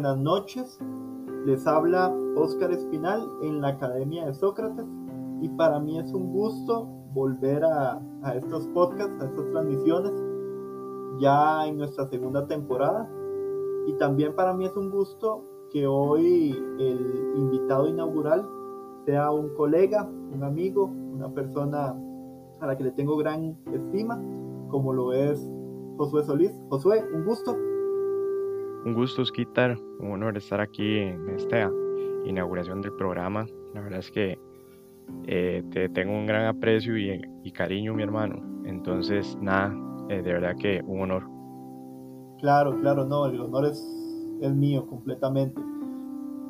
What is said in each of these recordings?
buenas noches. Les habla Óscar Espinal en la Academia de Sócrates y para mí es un gusto volver a, estos podcasts, a estas transmisiones, ya en nuestra segunda temporada. Y también para mí es un gusto que hoy el invitado inaugural sea un colega, un amigo, una persona a la que le tengo gran estima, como lo es Josué Solís. Josué, un gusto. Un gusto, Skitar. Un honor estar aquí en esta inauguración del programa. La verdad es que eh, te tengo un gran aprecio y, cariño, mi hermano. Entonces, nada, eh, de verdad que un honor. Claro, claro, no, el honor es el mío completamente.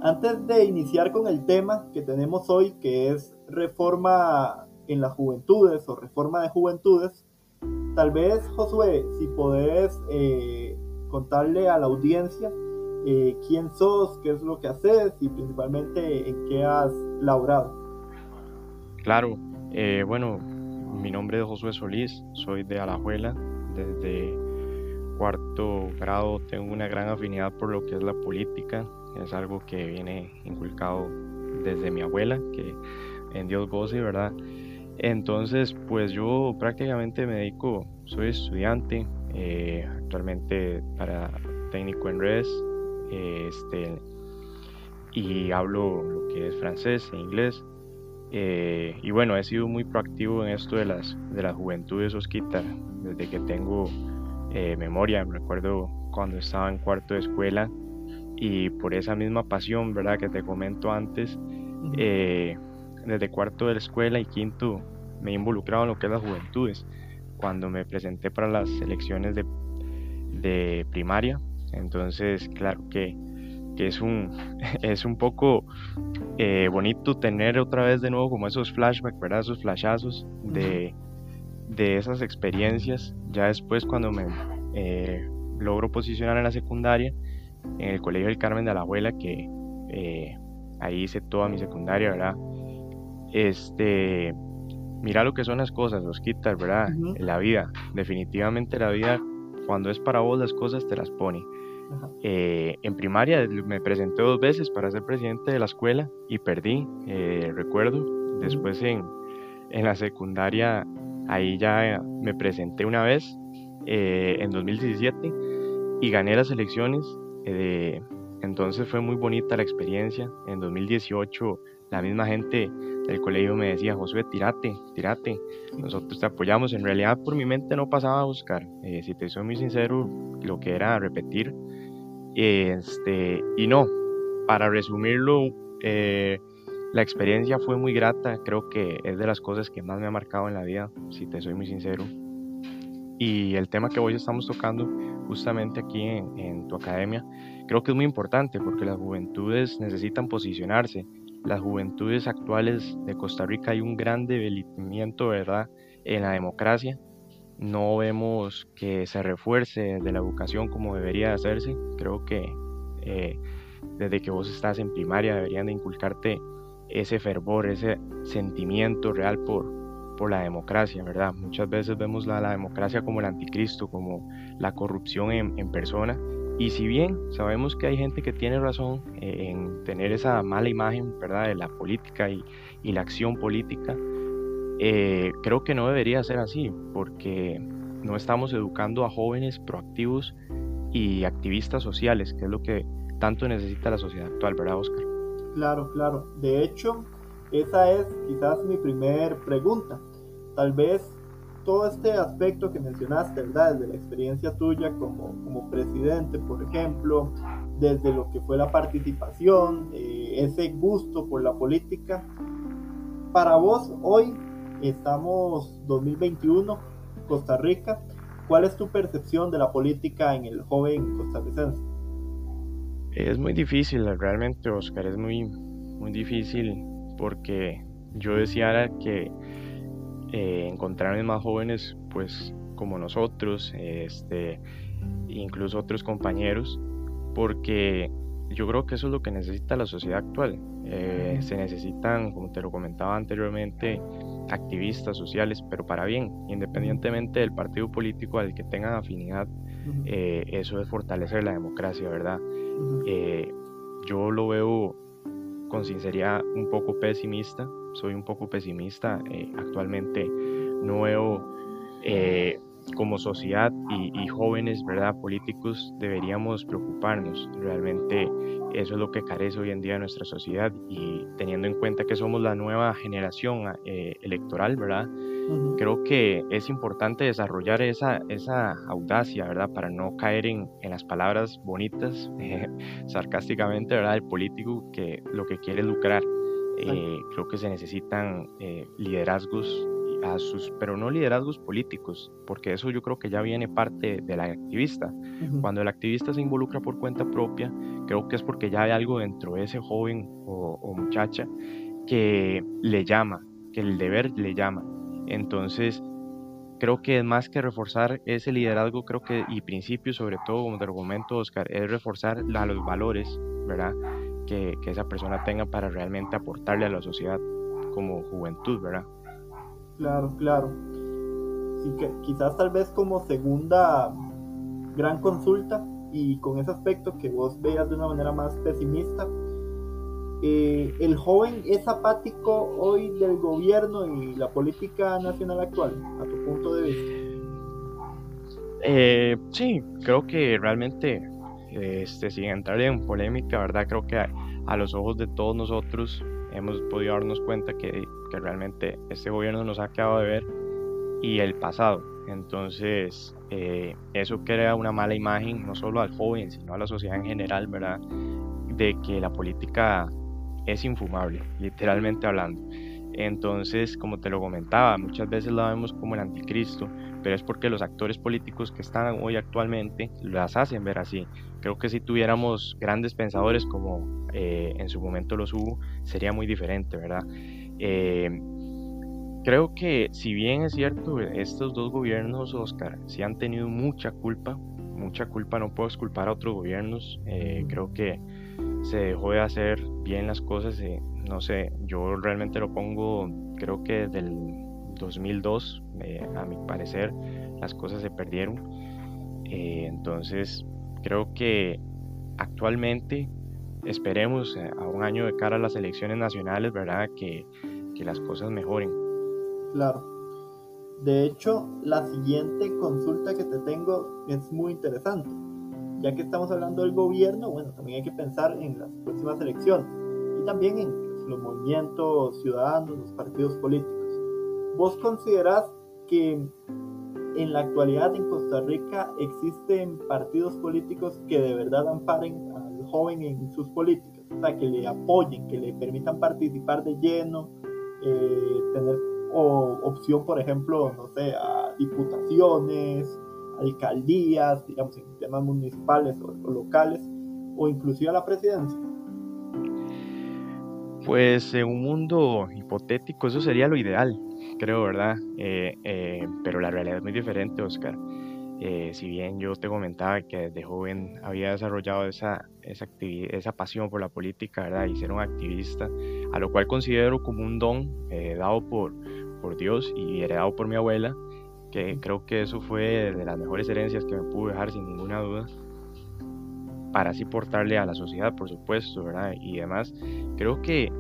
Antes de iniciar con el tema que tenemos hoy, que es reforma en las juventudes o reforma de juventudes, tal vez, Josué, si podés eh, contarle a la audiencia eh, quién sos, qué es lo que haces y principalmente en qué has laborado. Claro, eh, bueno, mi nombre es Josué Solís, soy de Alajuela, desde cuarto grado tengo una gran afinidad por lo que es la política, es algo que viene inculcado desde mi abuela, que en Dios goce, ¿verdad? Entonces, pues yo prácticamente me dedico, soy estudiante, eh, actualmente para técnico en redes, este, y hablo lo que es francés e inglés. Eh, y bueno, he sido muy proactivo en esto de las, de las juventudes Osquita, desde que tengo eh, memoria. Me recuerdo cuando estaba en cuarto de escuela y por esa misma pasión, ¿verdad? Que te comento antes, desde cuarto de la escuela y quinto me he involucrado en lo que es las juventudes cuando me presenté para las elecciones de, de primaria. Entonces, claro que, que, es, un, es un poco eh, bonito tener otra vez de nuevo como esos flashbacks, ¿verdad? Esos flashazos de, de esas experiencias. Ya después cuando me eh, logro posicionar en la secundaria, en el Colegio del Carmen de la Abuela, que eh, ahí hice toda mi secundaria, ¿verdad? Este, mira lo que son las cosas, los quitas, ¿verdad? La vida, definitivamente la vida, cuando es para vos las cosas te las pone. Eh, en primaria me presenté dos veces para ser presidente de la escuela y perdí, eh, recuerdo. Después en, en, la secundaria, ahí ya me presenté una vez, eh, en 2017, y gané las elecciones. entonces fue muy bonita la experiencia. En 2018 la misma gente del colegio me decía, Josué, tirate, tirate, nosotros te apoyamos. En realidad por mi mente no pasaba a buscar, eh, si te soy muy sincero, lo que era repetir. Este, y no, para resumirlo, eh, la experiencia fue muy grata, creo que es de las cosas que más me ha marcado en la vida, si te soy muy sincero. Y el tema que hoy estamos tocando justamente aquí en, en tu academia, creo que es muy importante porque las juventudes necesitan posicionarse, las juventudes actuales de Costa Rica hay un gran debilitamiento, ¿verdad?, en la democracia. No vemos que se refuerce de la educación como debería hacerse. Creo que eh, desde que vos estás en primaria deberían de inculcarte ese fervor, ese sentimiento real por, por la democracia, ¿verdad? Muchas veces vemos la, la democracia como el anticristo, como la corrupción en, en persona, y si bien sabemos que hay gente que tiene razón en tener esa mala imagen ¿verdad? de la política y, la acción política, eh, creo que no debería ser así, porque no estamos educando a jóvenes proactivos y activistas sociales, que es lo que tanto necesita la sociedad actual, ¿verdad, Oscar? Claro, claro. De hecho, esa es quizás mi primer pregunta. Tal vez todo este aspecto que mencionaste, ¿verdad? Desde la experiencia tuya como, como presidente, por ejemplo, desde lo que fue la participación, eh, ese gusto por la política. Para vos, hoy estamos 2021, Costa Rica. ¿Cuál es tu percepción de la política en el joven costarricense? Es muy difícil, realmente, Oscar, es muy, muy difícil porque yo decía que eh, encontrarme más jóvenes pues como nosotros, este, incluso otros compañeros, porque yo creo que eso es lo que necesita la sociedad actual. Eh, se necesitan, como te lo comentaba anteriormente, activistas sociales, pero para bien, independientemente del partido político al que tengan afinidad, eh, eso es fortalecer la democracia, ¿verdad? Eh, yo lo veo con sinceridad un poco pesimista, soy un poco pesimista, eh, actualmente no veo como sociedad y, jóvenes, ¿verdad? Políticos deberíamos preocuparnos. Realmente eso es lo que carece hoy en día de nuestra sociedad y teniendo en cuenta que somos la nueva generación eh, electoral, ¿verdad? Creo que es importante desarrollar esa, esa audacia, ¿verdad? Para no caer en, en las palabras bonitas, sarcásticamente, ¿verdad? El político que lo que quiere es lucrar. Eh, creo que se necesitan eh, liderazgos a sus, pero no liderazgos políticos, porque eso yo creo que ya viene parte de la activista. Cuando el activista se involucra por cuenta propia, creo que es porque ya hay algo dentro de ese joven o, muchacha que le llama, que el deber le llama. Entonces, creo que es más que reforzar ese liderazgo, creo que, y principio sobre todo, como te argumento, Oscar, es reforzar los valores, ¿verdad? Que, que esa persona tenga para realmente aportarle a la sociedad como juventud, ¿verdad? Claro, claro. Sí, que quizás tal vez como segunda gran consulta y con ese aspecto que vos veas de una manera más pesimista, eh, ¿el joven es apático hoy del gobierno y la política nacional actual, a tu punto de vista? Eh, sí, creo que realmente, este, sin entrar en polémica, ¿verdad? Creo que a los ojos de todos nosotros hemos podido darnos cuenta que, que, realmente este gobierno nos ha quedado de ver y el pasado. Entonces, eh, eso crea una mala imagen no solo al joven, sino a la sociedad en general, ¿verdad? De que la política es infumable, literalmente hablando. Entonces, como te lo comentaba, muchas veces la vemos como el anticristo, pero es porque los actores políticos que están hoy actualmente las hacen ver así. Creo que si tuviéramos grandes pensadores como eh, en su momento los hubo, sería muy diferente, ¿verdad? Eh, creo que si bien es cierto, estos dos gobiernos, Oscar, sí han tenido mucha culpa, mucha culpa, no puedo culpar a otros gobiernos, eh, creo que se dejó de hacer bien las cosas, no sé, yo realmente lo pongo, creo que desde el 2002, a mi parecer, las cosas se perdieron, entonces Creo que actualmente esperemos eh, a un año de cara a las elecciones nacionales, ¿verdad? Que, que las cosas mejoren. Claro. De hecho, la siguiente consulta que te tengo es muy interesante. Ya que estamos hablando del gobierno, bueno, también hay que pensar en las próximas elecciones y también en los movimientos ciudadanos, los partidos políticos. ¿Vos considerás que en la actualidad en Costa Rica existen partidos políticos que de verdad amparen al joven en sus políticas, o sea, que le apoyen, que le permitan participar de lleno, eh, tener opción, por ejemplo, no sé, a diputaciones, alcaldías, digamos, en temas municipales o, o locales, o inclusive a la presidencia. Pues en un mundo hipotético eso sería lo ideal, creo, ¿verdad? Eh, eh, pero la realidad es muy diferente, Oscar. Eh, si bien yo te comentaba que desde joven había desarrollado esa, esa, esa pasión por la política, ¿verdad? Y ser un activista, a lo cual considero como un don dado por, por Dios y heredado por mi abuela, que creo que eso fue de las mejores herencias que me pude dejar sin ninguna duda, para así portarle a la sociedad, por supuesto, ¿verdad? Y demás, creo que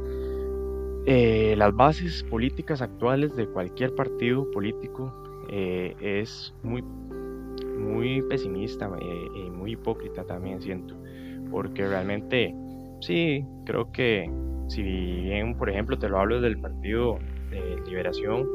eh, las bases políticas actuales de cualquier partido político eh, es muy, muy pesimista eh, y muy hipócrita también siento, porque realmente sí, creo que si bien, por ejemplo, te lo hablo del Partido de Liberación,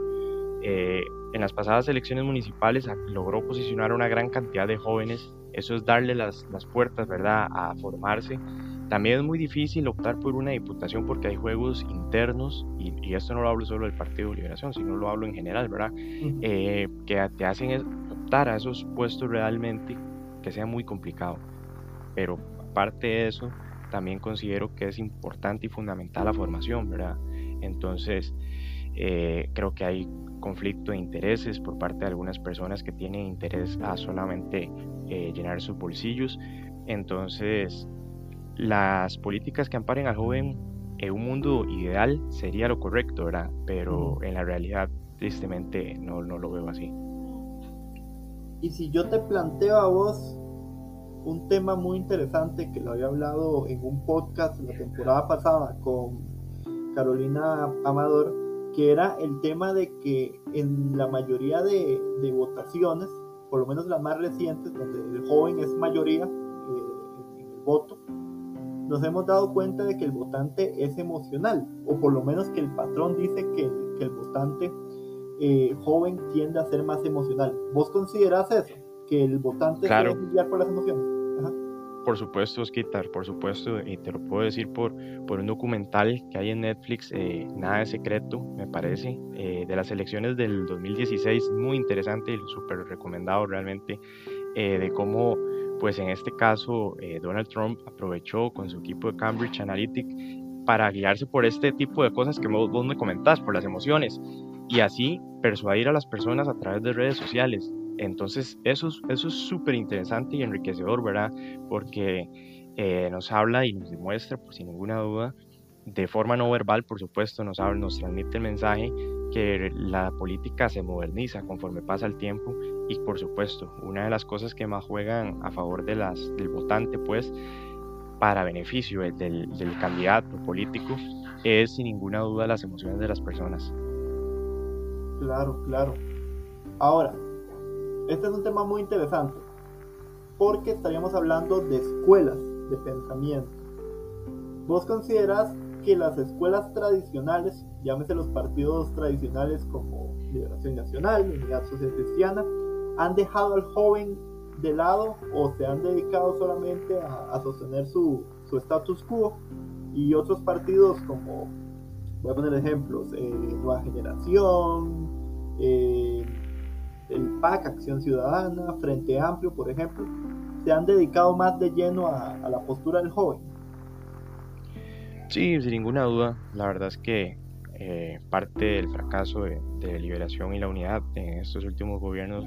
en las pasadas elecciones municipales logró posicionar una gran cantidad de jóvenes, eso es darle las, las puertas, ¿verdad?, a formarse también es muy difícil optar por una diputación porque hay juegos internos, y, esto no lo hablo solo del Partido de Liberación, sino lo hablo en general, ¿verdad? Eh, que te hacen optar a esos puestos realmente que sea muy complicado. Pero aparte de eso, también considero que es importante y fundamental la formación, ¿verdad? Entonces, eh, creo que hay conflicto de intereses por parte de algunas personas que tienen interés a solamente eh, llenar sus bolsillos. Entonces, las políticas que amparen al joven en un mundo ideal sería lo correcto, ¿verdad? Pero en la realidad, tristemente, no, no lo veo así. Y si yo te planteo a vos un tema muy interesante que lo había hablado en un podcast la temporada pasada con Carolina Amador, que era el tema de que en la mayoría de, votaciones, por lo menos las más recientes, donde el joven es mayoría eh, en el voto, nos hemos dado cuenta de que el votante es emocional, o por lo menos que el patrón dice que, el votante eh, joven tiende a ser más emocional. ¿Vos considerás eso? Que el votante claro. se por las emociones. Por supuesto, Osquitar, por supuesto, y te lo puedo decir por, por un documental que hay en Netflix, eh, Nada de Secreto, me parece, eh, de las elecciones del 2016, muy interesante y súper recomendado realmente, de cómo pues en este caso eh, Donald Trump aprovechó con su equipo de Cambridge Analytic para guiarse por este tipo de cosas que vos, me comentás, por las emociones, y así persuadir a las personas a través de redes sociales. Entonces eso, eso es súper interesante y enriquecedor, ¿verdad? Porque eh, nos habla y nos demuestra, por sin ninguna duda, de forma no verbal, por supuesto, nos, habla, nos transmite el mensaje que la política se moderniza conforme pasa el tiempo y por supuesto, una de las cosas que más juegan a favor de las, del votante, pues, para beneficio del, del candidato político, es sin ninguna duda las emociones de las personas. Claro, claro. Ahora, este es un tema muy interesante, porque estaríamos hablando de escuelas de pensamiento. ¿Vos consideras que las escuelas tradicionales, llámese los partidos tradicionales como Liberación Nacional, Unidad Social Cristiana, han dejado al joven de lado o se han dedicado solamente a, sostener su, su, status quo y otros partidos como, voy a poner ejemplos, eh, Nueva Generación, eh, el PAC, Acción Ciudadana, Frente Amplio, por ejemplo, se han dedicado más de lleno a, la postura del joven. Sí, sin ninguna duda. La verdad es que eh, parte del fracaso de, de, Liberación y la Unidad en estos últimos gobiernos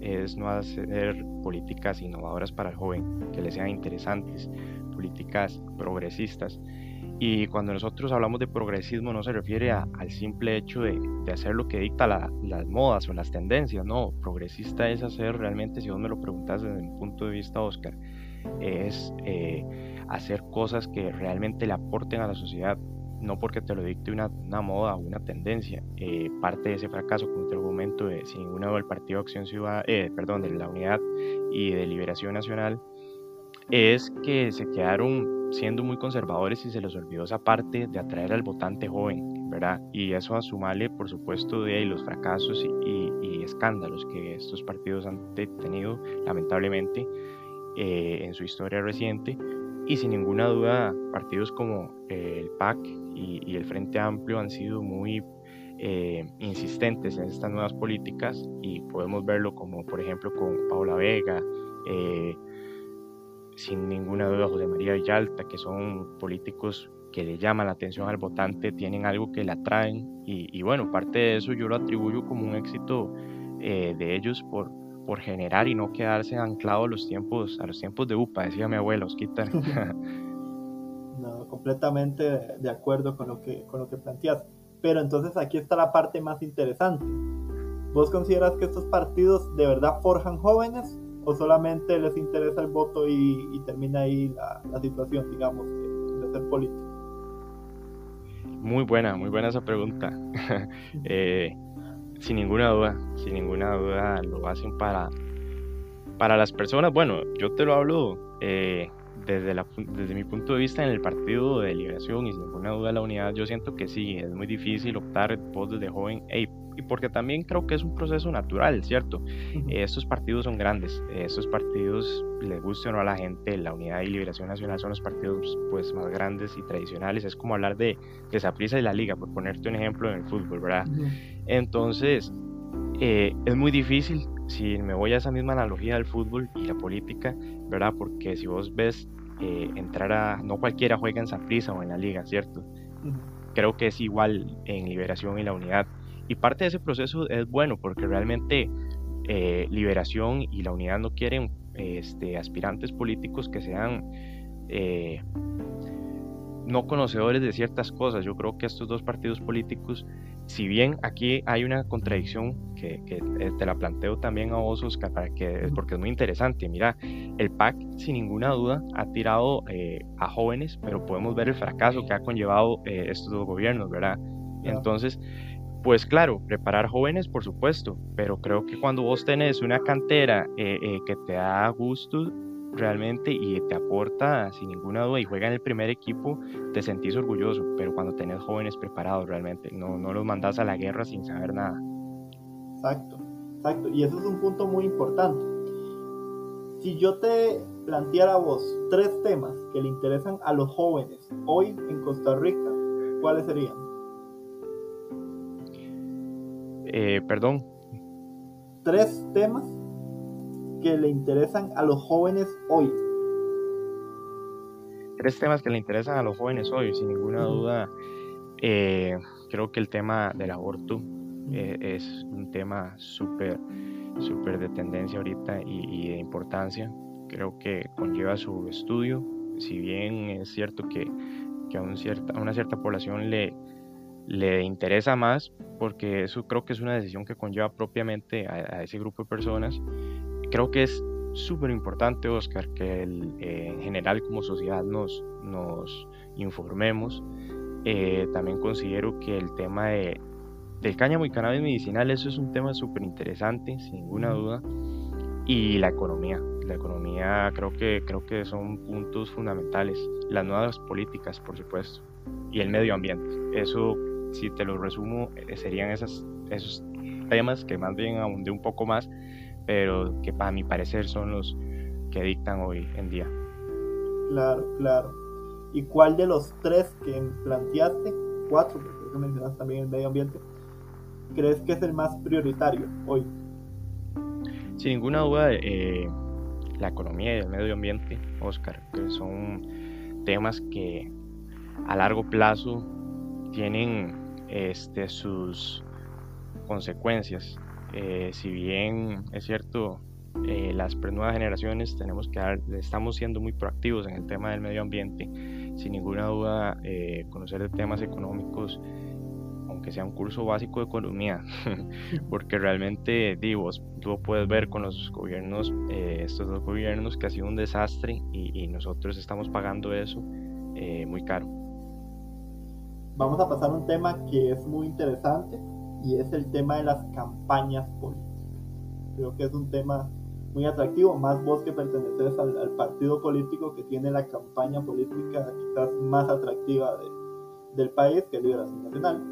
es no hacer políticas innovadoras para el joven, que le sean interesantes, políticas progresistas. Y cuando nosotros hablamos de progresismo no se refiere al simple hecho de, hacer lo que dicta las modas o las tendencias, no, progresista es hacer realmente, si vos me lo preguntas desde mi punto de vista, Oscar, es eh, hacer cosas que realmente le aporten a la sociedad, no porque te lo dicte una, moda o una tendencia. Eh, parte de ese fracaso, como te argumento, de, sin ninguna del Partido Acción Ciudad, eh, perdón, de la Unidad y de Liberación Nacional, es que se quedaron siendo muy conservadores y se les olvidó esa parte de atraer al votante joven, ¿verdad? Y eso a sumarle, por supuesto, de los fracasos y, escándalos que estos partidos han tenido, lamentablemente, eh, en su historia reciente, y sin ninguna duda, partidos como eh, el PAC y, el Frente Amplio han sido muy eh, insistentes en estas nuevas políticas y podemos verlo como por ejemplo con Paula Vega, eh, sin ninguna duda José María Villalta, que son políticos que le llaman la atención al votante, tienen algo que le atraen y, y bueno, parte de eso yo lo atribuyo como un éxito de ellos por, por generar y no quedarse anclado a los tiempos, a los tiempos de UPA, decía mi abuelo, Osquita. completamente de acuerdo con lo que, con lo que planteas. Pero entonces aquí está la parte más interesante. ¿Vos consideras que estos partidos de verdad forjan jóvenes o solamente les interesa el voto y, termina ahí la, situación, digamos, de, ser político? Muy buena, muy buena esa pregunta. eh, sin ninguna duda, sin ninguna duda lo hacen para, para las personas. Bueno, yo te lo hablo eh, desde, la, desde mi punto de vista en el Partido de Liberación y sin ninguna duda la unidad. Yo siento que sí, es muy difícil optar vos desde joven. Hey, y porque también creo que es un proceso natural, ¿cierto? estos partidos son grandes, estos partidos, les guste o no a la gente, la Unidad y Liberación Nacional son los partidos pues más grandes y tradicionales, es como hablar de, de Saprissa y la Liga, por ponerte un ejemplo en el fútbol, ¿verdad? Entonces, eh, es muy difícil, si me voy a esa misma analogía del fútbol y la política, ¿verdad? Porque si vos ves eh, entrar a, no cualquiera juega en Saprissa o en la Liga, ¿cierto? Creo que es igual en Liberación y la Unidad y parte de ese proceso es bueno porque realmente eh, Liberación y la Unidad no quieren este, aspirantes políticos que sean, eh, no conocedores de ciertas cosas. Yo creo que estos dos partidos políticos, si bien aquí hay una contradicción que, eh, te la planteo también a vos, Oscar, para que, porque es muy interesante. Mira, el PAC sin ninguna duda ha tirado eh, a jóvenes, pero podemos ver el fracaso que ha conllevado eh, estos dos gobiernos, ¿verdad? Entonces, pues claro, preparar jóvenes, por supuesto, pero creo que cuando vos tenés una cantera que te da gusto, realmente y te aporta sin ninguna duda y juega en el primer equipo, te sentís orgulloso, pero cuando tenés jóvenes preparados realmente, no, no los mandas a la guerra sin saber nada. Exacto, exacto, y eso es un punto muy importante. Si yo te planteara a vos tres temas que le interesan a los jóvenes hoy en Costa Rica, ¿cuáles serían? Eh, perdón. Tres temas que le interesan a los jóvenes hoy? Tres temas que le interesan a los jóvenes hoy, sin ninguna duda. Eh, creo que el tema del aborto eh, es un tema súper, súper de tendencia ahorita y, de importancia. Creo que conlleva su estudio. Si bien es cierto que, que a, cierta, a una cierta población le, le interesa más, porque eso creo que es una decisión que conlleva propiamente a ese grupo de personas creo que es súper importante, Oscar, que eh, en general como sociedad nos, nos informemos. Eh, también considero que el tema de, del cáñamo y cannabis medicinal, eso es un tema súper interesante, sin ninguna duda. Y la economía. La economía creo que, creo que son puntos fundamentales. Las nuevas políticas, por supuesto. Y el medio ambiente. Eso, si te lo resumo, eh, serían esas, esos temas que más bien abundé un poco más pero que para mi parecer son los que dictan hoy en día. Claro, claro. ¿Y cuál de los tres que planteaste, cuatro, porque creo que mencionaste también el medio ambiente, crees que es el más prioritario hoy? Sin ninguna duda, eh, la economía y el medio ambiente, Oscar, que son temas que a largo plazo tienen este, sus consecuencias eh, si bien es cierto, eh, las nuevas generaciones tenemos que dar, estamos siendo muy proactivos en el tema del medio ambiente, sin ninguna duda eh, conocer de temas económicos, aunque sea un curso básico de economía, porque realmente, digo, tú puedes ver con los gobiernos, estos dos gobiernos, que ha sido un desastre y, y nosotros estamos pagando eso muy caro. Vamos a pasar a un tema que es muy interesante y es el tema de las campañas políticas. Creo que es un tema muy atractivo, más vos que perteneces al, partido político que tiene la campaña política quizás más atractiva del país, que es Liberación Nacional.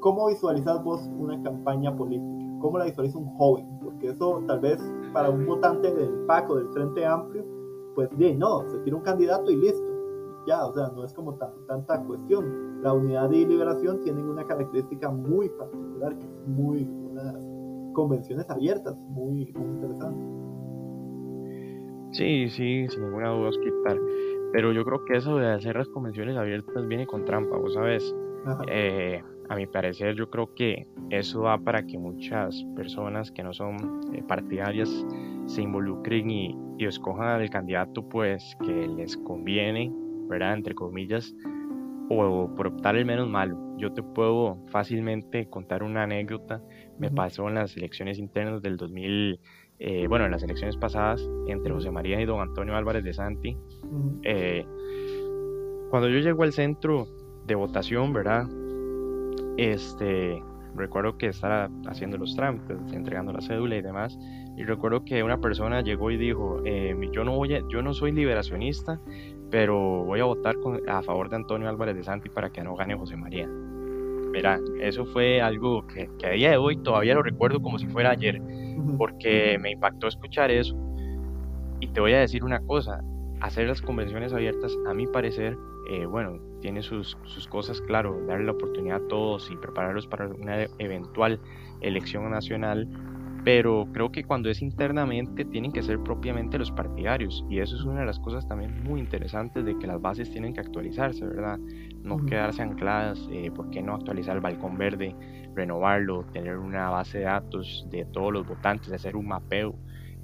¿Cómo visualizas vos una campaña política? ¿Cómo la visualiza un joven? Porque eso tal vez para un votante del PAC o del Frente Amplio, pues bien, no, se tira un candidato y listo ya, o sea, no es como tanta cuestión. La unidad de liberación tienen una característica muy particular, que es muy, unas convenciones abiertas, muy, muy interesantes. Sí, sí, sin ninguna duda, quitar. Pero yo creo que eso de hacer las convenciones abiertas viene con trampa, vos sabes. Eh, a mi parecer, yo creo que eso va para que muchas personas que no son eh, partidarias se involucren y, y escojan al candidato pues que les conviene ¿verdad? Entre comillas, o por optar el menos malo. Yo te puedo fácilmente contar una anécdota. Me pasó en las elecciones internas del 2000, eh, bueno, en las elecciones pasadas, entre José María y don Antonio Álvarez de Santi. Eh, cuando yo llego al centro de votación, ¿verdad? Este, recuerdo que estaba haciendo los trámites, entregando la cédula y demás, y recuerdo que una persona llegó y dijo, eh, yo, no voy yo no soy liberacionista, pero voy a votar a favor de Antonio Álvarez de Santi para que no gane José María. Mira, eso fue algo que, a día de hoy todavía lo recuerdo como si fuera ayer, porque me impactó escuchar eso. Y te voy a decir una cosa, hacer las convenciones abiertas, a mi parecer, eh, bueno, tiene sus, sus cosas, claro, darle la oportunidad a todos y prepararlos para una eventual elección nacional, pero creo que cuando es internamente tienen que ser propiamente los partidarios y eso es una de las cosas también muy interesantes de que las bases tienen que actualizarse, ¿verdad? No quedarse ancladas, eh, ¿por qué no actualizar el balcón verde, renovarlo, tener una base de datos de todos los votantes, hacer un mapeo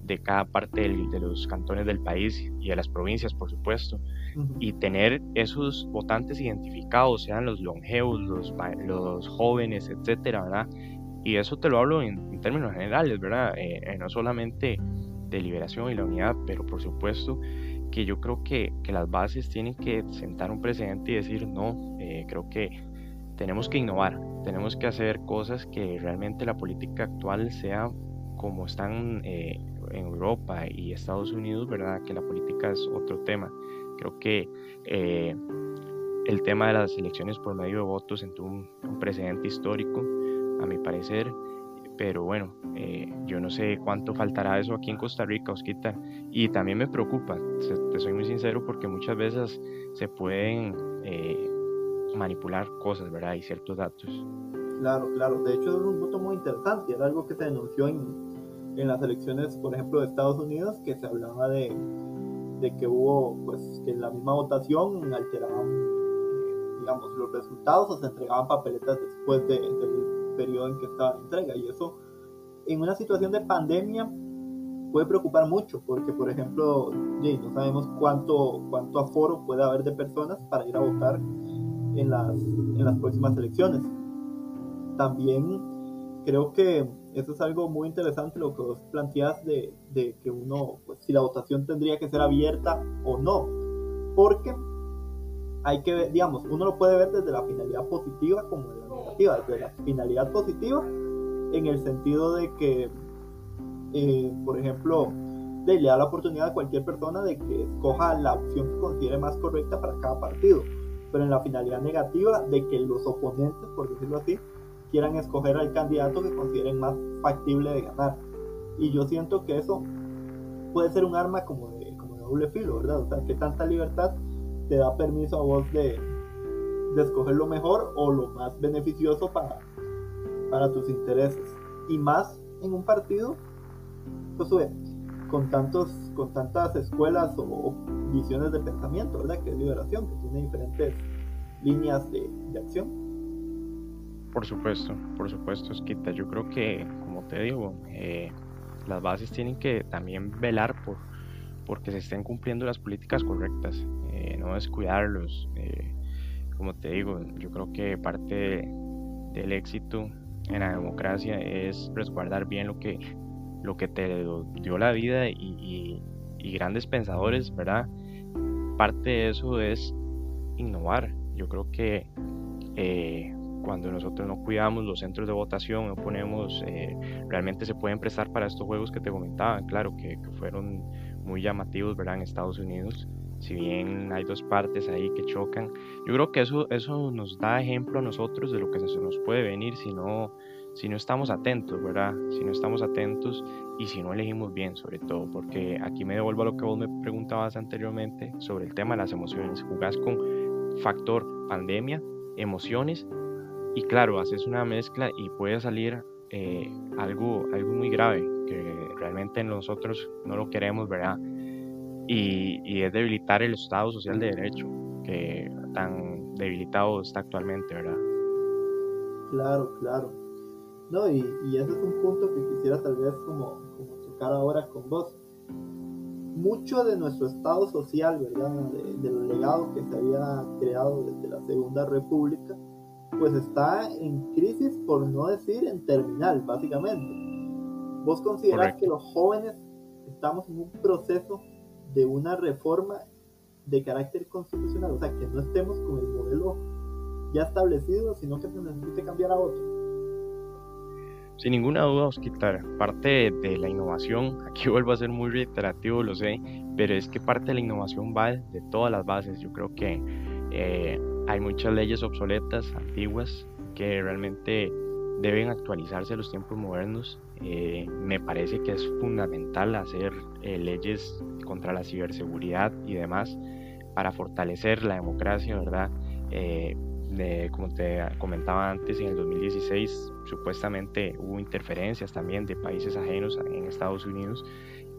de cada parte de los cantones del país y de las provincias, por supuesto, y tener esos votantes identificados, sean los longevos, los, los jóvenes, etcétera, ¿verdad? Y eso te lo hablo en, términos generales, ¿verdad? Eh, eh, no solamente de liberación y la unidad, pero por supuesto que yo creo que, que las bases tienen que sentar un precedente y decir, no, eh, creo que tenemos que innovar, tenemos que hacer cosas que realmente la política actual sea como están en Europa y Estados Unidos, ¿verdad? Que la política es otro tema. Creo que el tema de las elecciones por medio de votos sentó un precedente histórico a mi parecer. Pero bueno, eh, yo no sé cuánto faltará eso aquí en Costa Rica, Osquita. Y también me preocupa, te soy muy sincero, porque muchas veces se pueden eh, manipular cosas, ¿verdad? Y ciertos datos. Claro, claro. De hecho, es un voto muy interesante. Era algo que se denunció en, en las elecciones, por ejemplo, de Estados Unidos, que se hablaba de, de que hubo, pues, que en la misma votación alteraban, eh, digamos, los resultados o se entregaban papeletas después de, de periodo en que está la entrega. Y eso, en una situación de pandemia, puede preocupar mucho, porque, por ejemplo, no sabemos cuánto, cuánto aforo puede haber de personas para ir a votar en las, en las próximas elecciones. También creo que eso es algo muy interesante lo que vos planteas de, de que uno, pues si la votación tendría que ser abierta o no, porque hay que ver, digamos, uno lo puede ver desde la finalidad positiva como de la negativa, desde la finalidad positiva en el sentido de que, eh, por ejemplo, le da la oportunidad a cualquier persona de que escoja la opción que considere más correcta para cada partido, pero en la finalidad negativa de que los oponentes, por decirlo así, quieran escoger al candidato que consideren más factible de ganar. Y yo siento que eso puede ser un arma como de, como de doble filo, ¿verdad? O sea, que tanta libertad te da permiso a vos de, escoger lo mejor o lo más beneficioso para, para tus intereses. Y más en un partido, pues con, tantos, con tantas escuelas o, visiones de pensamiento, ¿verdad? Que es liberación, que tiene diferentes líneas de, de acción. Por supuesto, por supuesto, Esquita. Yo creo que, como te digo, eh, las bases tienen que también velar por porque se estén cumpliendo las políticas correctas, no descuidarlos. Eh, como te digo, yo creo que parte del éxito en la democracia es resguardar bien lo que, lo que te dio la vida y, grandes pensadores, ¿verdad? Parte de eso es innovar. Yo creo que eh, cuando nosotros no cuidamos los centros de votación, no ponemos, realmente se pueden prestar para estos juegos que te comentaba, claro, que, que fueron muy llamativos, ¿verdad? En Estados Unidos, si bien hay dos partes ahí que chocan, yo creo que eso, eso nos da ejemplo a nosotros de lo que se nos puede venir si no, si no estamos atentos, ¿verdad? Si no estamos atentos y si no elegimos bien, sobre todo, porque aquí me devuelvo a lo que vos me preguntabas anteriormente sobre el tema de las emociones. Jugás con factor pandemia, emociones y claro, haces una mezcla y puede salir eh, algo, algo muy grave que realmente nosotros no lo queremos, ¿verdad? Y, y, es debilitar el Estado social de derecho, que tan debilitado está actualmente, ¿verdad? Claro, claro. No, y, y ese es un punto que quisiera tal vez como, como tocar ahora con vos. Mucho de nuestro Estado social, ¿verdad? De, de lo legado que se había creado desde la Segunda República, pues está en crisis, por no decir en terminal, básicamente. ¿Vos considerás que los jóvenes estamos en un proceso de una reforma de carácter constitucional? O sea, que no estemos con el modelo ya establecido, sino que se necesite cambiar a otro. Sin ninguna duda, Osquitar, parte de la innovación, aquí vuelvo a ser muy reiterativo, lo sé, pero es que parte de la innovación va de todas las bases. Yo creo que eh, hay muchas leyes obsoletas, antiguas, que realmente deben actualizarse a los tiempos modernos. Eh, me parece que es fundamental hacer eh, leyes contra la ciberseguridad y demás para fortalecer la democracia, ¿verdad? Eh, como te comentaba antes, en el 2016 supuestamente hubo interferencias también de países ajenos en Estados Unidos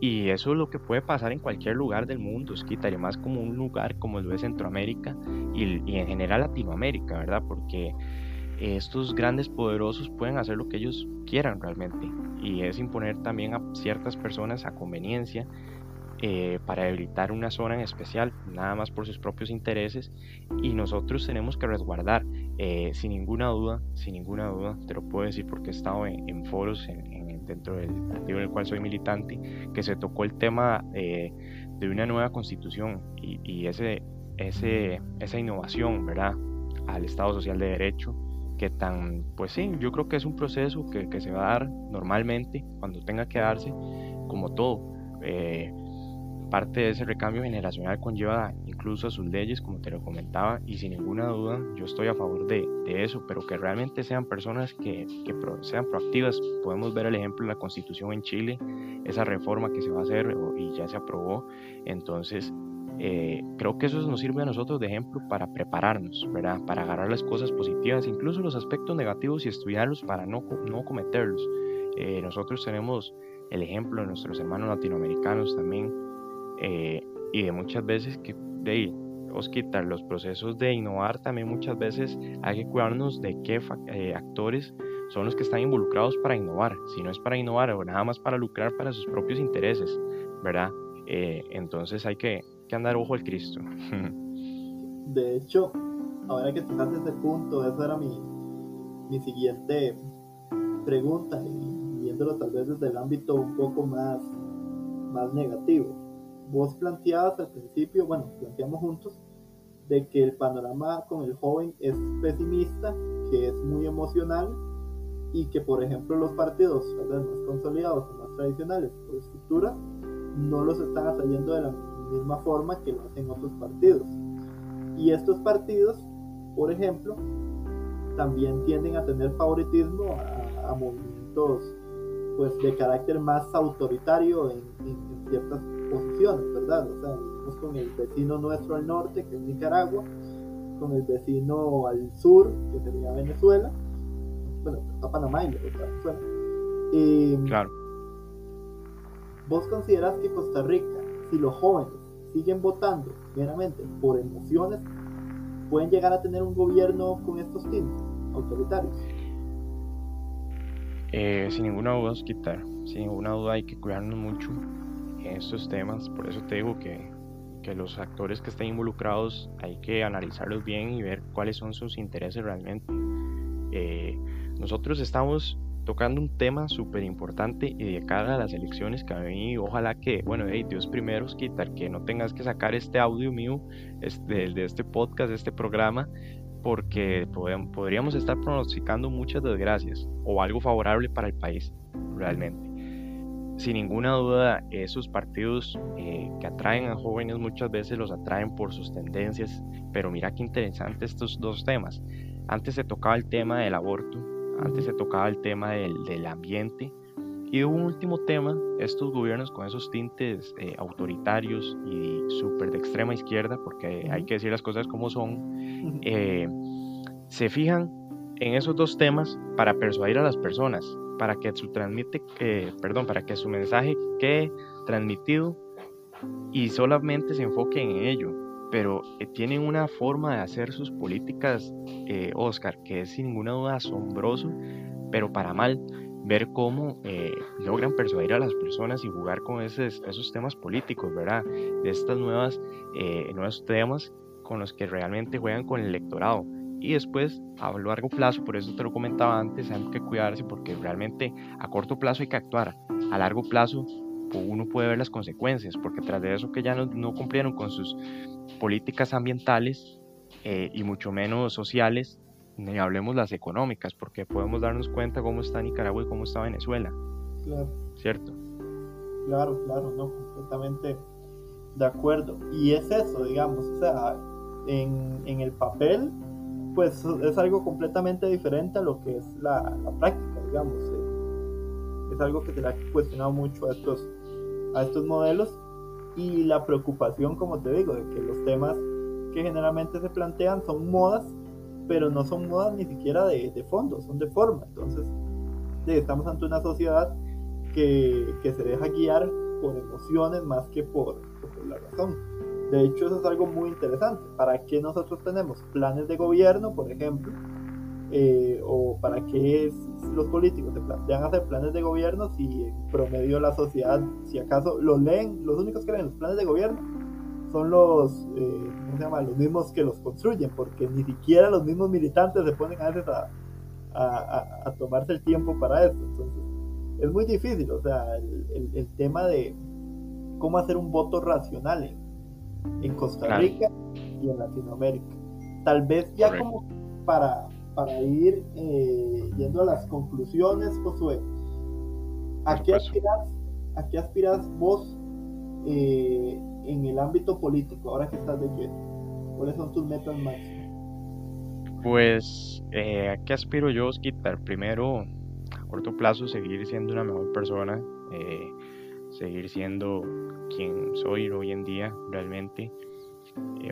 y eso es lo que puede pasar en cualquier lugar del mundo, es y más como un lugar como lo de Centroamérica y, y, en general Latinoamérica, ¿verdad? Porque estos grandes poderosos pueden hacer lo que ellos quieran realmente y es imponer también a ciertas personas a conveniencia eh, para debilitar una zona en especial, nada más por sus propios intereses y nosotros tenemos que resguardar eh, sin ninguna duda, sin ninguna duda, te lo puedo decir porque he estado en, foros dentro del partido en el cual soy militante, que se tocó el tema eh, de una nueva constitución y, esa innovación, ¿verdad? Al Estado Social de Derecho, que tan, pues sí, yo creo que es un proceso que, que se va a dar normalmente cuando tenga que darse, como todo. Eh, parte de ese recambio generacional conlleva incluso a sus leyes, como te lo comentaba, y sin ninguna duda yo estoy a favor de, de eso, pero que realmente sean personas que, que sean proactivas. Podemos ver el ejemplo de la constitución en Chile, esa reforma que se va a hacer y ya se aprobó. Entonces, eh, creo que eso nos sirve a nosotros de ejemplo para prepararnos, ¿verdad? Para agarrar las cosas positivas, incluso los aspectos negativos y estudiarlos para no, no cometerlos. Eh, nosotros tenemos el ejemplo de nuestros hermanos latinoamericanos también eh, y de muchas veces que de quitar los procesos de innovar también muchas veces hay que cuidarnos de qué actores son los que están involucrados para innovar, si no es para innovar o nada más para lucrar para sus propios intereses, ¿verdad? entonces hay que, que andar ojo al Cristo. De hecho, ahora que tocaste ese punto, esa era mi, mi siguiente pregunta, y viéndolo tal vez desde el ámbito un poco más, más negativo. Vos planteabas al principio, bueno, planteamos juntos, de que el panorama con el joven es pesimista, que es muy emocional y que, por ejemplo, los partidos más consolidados más tradicionales por estructura no los están atrayendo de la misma forma que lo hacen otros partidos. Y estos partidos, por ejemplo, también tienden a tener favoritismo a, movimientos pues de carácter más autoritario en, ciertas posiciones, ¿verdad? O sea, con el vecino nuestro al norte, que es Nicaragua, con el vecino al sur, que sería Venezuela, bueno, está Panamá y Venezuela. Em, claro. ¿Vos consideras que Costa Rica, si los jóvenes siguen votando meramente por emociones, pueden llegar a tener un gobierno con estos tintes autoritarios. Eh, sin ninguna duda, quitar. Sin ninguna duda hay que cuidarnos mucho en estos temas. Por eso te digo que, que los actores que estén involucrados hay que analizarlos bien y ver cuáles son sus intereses realmente. Eh, nosotros estamos tocando un tema súper importante y de cara a las elecciones que a mí ojalá que, bueno, Dios primero quitar que no tengas que sacar este audio mío este, de este podcast, de este programa, porque podríamos estar pronosticando muchas desgracias o algo favorable para el país, realmente. Sin ninguna duda, esos partidos eh, que atraen a jóvenes muchas veces los atraen por sus tendencias, pero mira qué interesante estos dos temas. Antes se tocaba el tema del aborto, antes se tocaba el tema del, del ambiente. Y un último tema, estos gobiernos con esos tintes eh, autoritarios y súper de extrema izquierda, porque hay que decir las cosas como son, eh, se fijan en esos dos temas para persuadir a las personas, para que su transmite, que perdón, para que su mensaje quede transmitido y solamente se enfoque en ello, pero eh, tienen una forma de hacer sus políticas, eh, Oscar, que es sin ninguna duda asombroso, pero para mal, ver cómo eh, logran persuadir a las personas y jugar con esos, temas políticos, ¿verdad? De estas nuevas, nuevos temas con los que realmente juegan con el electorado. Y después, a largo plazo, por eso te lo comentaba antes, hay que cuidarse porque realmente a corto plazo hay que actuar. A largo plazo uno puede ver las consecuencias, porque tras de eso que ya no, no cumplieron con sus políticas ambientales eh, y mucho menos sociales, ni hablemos las económicas, porque podemos darnos cuenta cómo está Nicaragua y cómo está Venezuela. Claro. ¿Cierto? Claro, claro, no, completamente de acuerdo. Y es eso, digamos, o sea, en, en el papel, pues es algo completamente diferente a lo que es la, la práctica, digamos. Eh, es algo que se le ha cuestionado mucho a estos, a estos modelos y la preocupación, como te digo, de que los temas que generalmente se plantean son modas, pero no son modas ni siquiera de, de fondo, son de forma. Entonces, estamos ante una sociedad que, que, se deja guiar por emociones más que por, por la razón. De hecho, eso es algo muy interesante. ¿Para qué nosotros tenemos planes de gobierno, por ejemplo? eh, o para qué los políticos se plantean hacer planes de gobierno si en promedio la sociedad, si acaso los leen, los únicos que leen los planes de gobierno son los, eh, ¿cómo se llama? los mismos que los construyen, porque ni siquiera los mismos militantes se ponen a veces a, a, tomarse el tiempo para eso. Entonces, es muy difícil, o sea, el, el, tema de cómo hacer un voto racional en, en Costa Rica y en Latinoamérica. Tal vez ya como para, para ir eh, yendo a las conclusiones, Josué, ¿a qué, aspiras, ¿a qué aspiras vos eh, en el ámbito político ahora que estás de lleno? ¿Cuáles son tus metas máximas? Pues, eh, ¿a qué aspiro yo, quitar Primero, a corto plazo, seguir siendo una mejor persona, seguir siendo quien soy hoy en día realmente,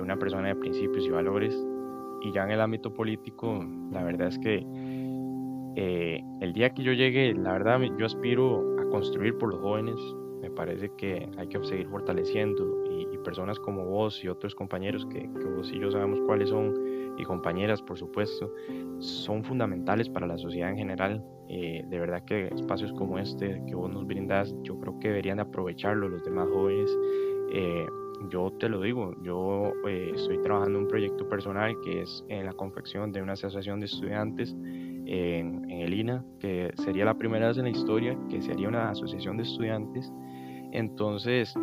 una persona de principios y valores, y ya en el ámbito político, la verdad es que eh, el día que yo llegue, la verdad yo aspiro a construir por los jóvenes. Me parece que hay que seguir fortaleciendo y, personas como vos y otros compañeros que, vos y yo sabemos cuáles son y compañeras, por supuesto, son fundamentales para la sociedad en general. Eh, de verdad que espacios como este que vos nos brindas, yo creo que deberían aprovecharlo los demás jóvenes. Eh, yo te lo digo, yo eh, estoy trabajando en un proyecto personal que es en la confección de una asociación de estudiantes en, el INA, que sería la primera vez en la historia que sería una asociación de estudiantes. Entonces,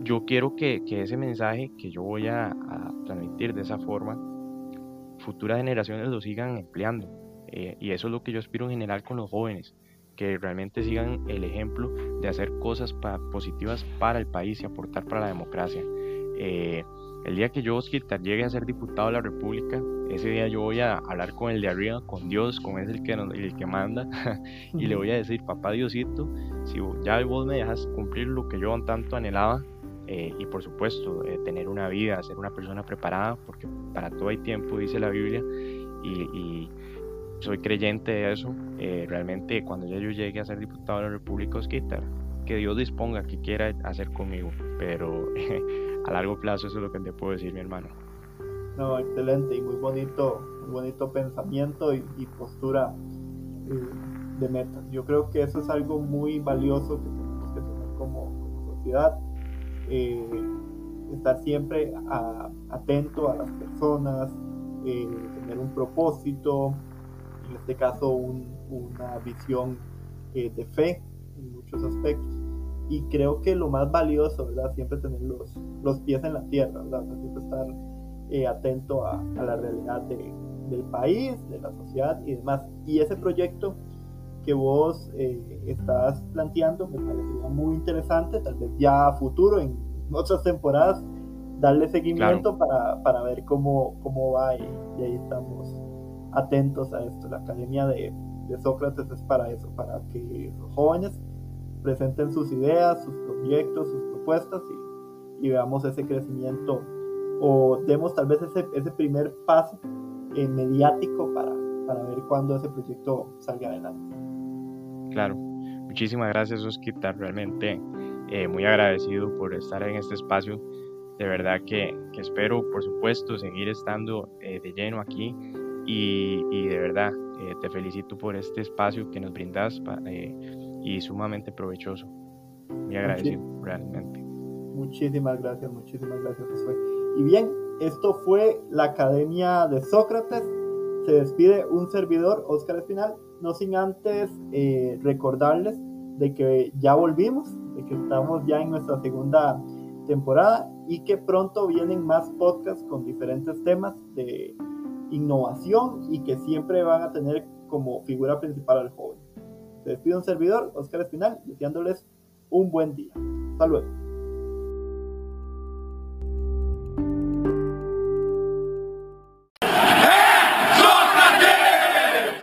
yo quiero que, ese mensaje que yo voy a, transmitir de esa forma, futuras generaciones lo sigan empleando. Eh, y eso es lo que yo aspiro en general con los jóvenes que realmente sigan el ejemplo de hacer cosas positivas para el país y aportar para la democracia. Eh, el día que yo, Oscar, llegue a ser diputado de la República, ese día yo voy a hablar con el de arriba, con Dios, con ese el que, el que manda, y le voy a decir, papá Diosito, si ya vos me dejas cumplir lo que yo tanto anhelaba, eh, y por supuesto, eh, tener una vida, ser una persona preparada, porque para todo hay tiempo, dice la Biblia, y soy creyente de eso. Eh, realmente cuando ya yo llegue a ser diputado de la República Osquitar, que Dios disponga que quiera hacer conmigo, pero a largo plazo eso es lo que te puedo decir, mi hermano. No, excelente y muy bonito, muy bonito pensamiento y, postura eh, de metas. Yo creo que eso es algo muy valioso que tenemos que tener como, sociedad. Eh, estar siempre atento a las personas, tener un propósito, en este caso una visión eh, de fe en muchos aspectos. Y creo que lo más valioso, ¿verdad? Siempre tener los, los pies en la tierra, ¿verdad? Siempre estar eh, atento a, a, la realidad de, del país, de la sociedad y demás. Y ese proyecto que vos eh, estás planteando me parecería muy interesante, tal vez ya a futuro, en otras temporadas, darle seguimiento para, para, ver cómo, cómo va y, y ahí estamos atentos a esto. La Academia de, Sócrates es para eso, para que los jóvenes presenten sus ideas, sus proyectos, sus propuestas y, veamos ese crecimiento o demos tal vez ese, ese primer paso en mediático para, para ver cuándo ese proyecto salga adelante. Claro, muchísimas gracias Osquita, realmente eh, muy agradecido por estar en este espacio. De verdad que, que espero, por supuesto, seguir estando eh, de lleno aquí y, de verdad eh, te felicito por este espacio que nos brindas eh, y sumamente provechoso. Muy agradecido, realmente. Muchísimas gracias, muchísimas gracias, Josué. Y bien, esto fue la Academia de Sócrates. Se despide un servidor, Óscar Espinal, no sin antes eh, recordarles de que ya volvimos, de que estamos ya en nuestra segunda temporada y que pronto vienen más podcasts con diferentes temas de innovación y que siempre van a tener como figura principal al joven. Se despide un servidor, Oscar Espinal, deseándoles un buen día. Hasta luego.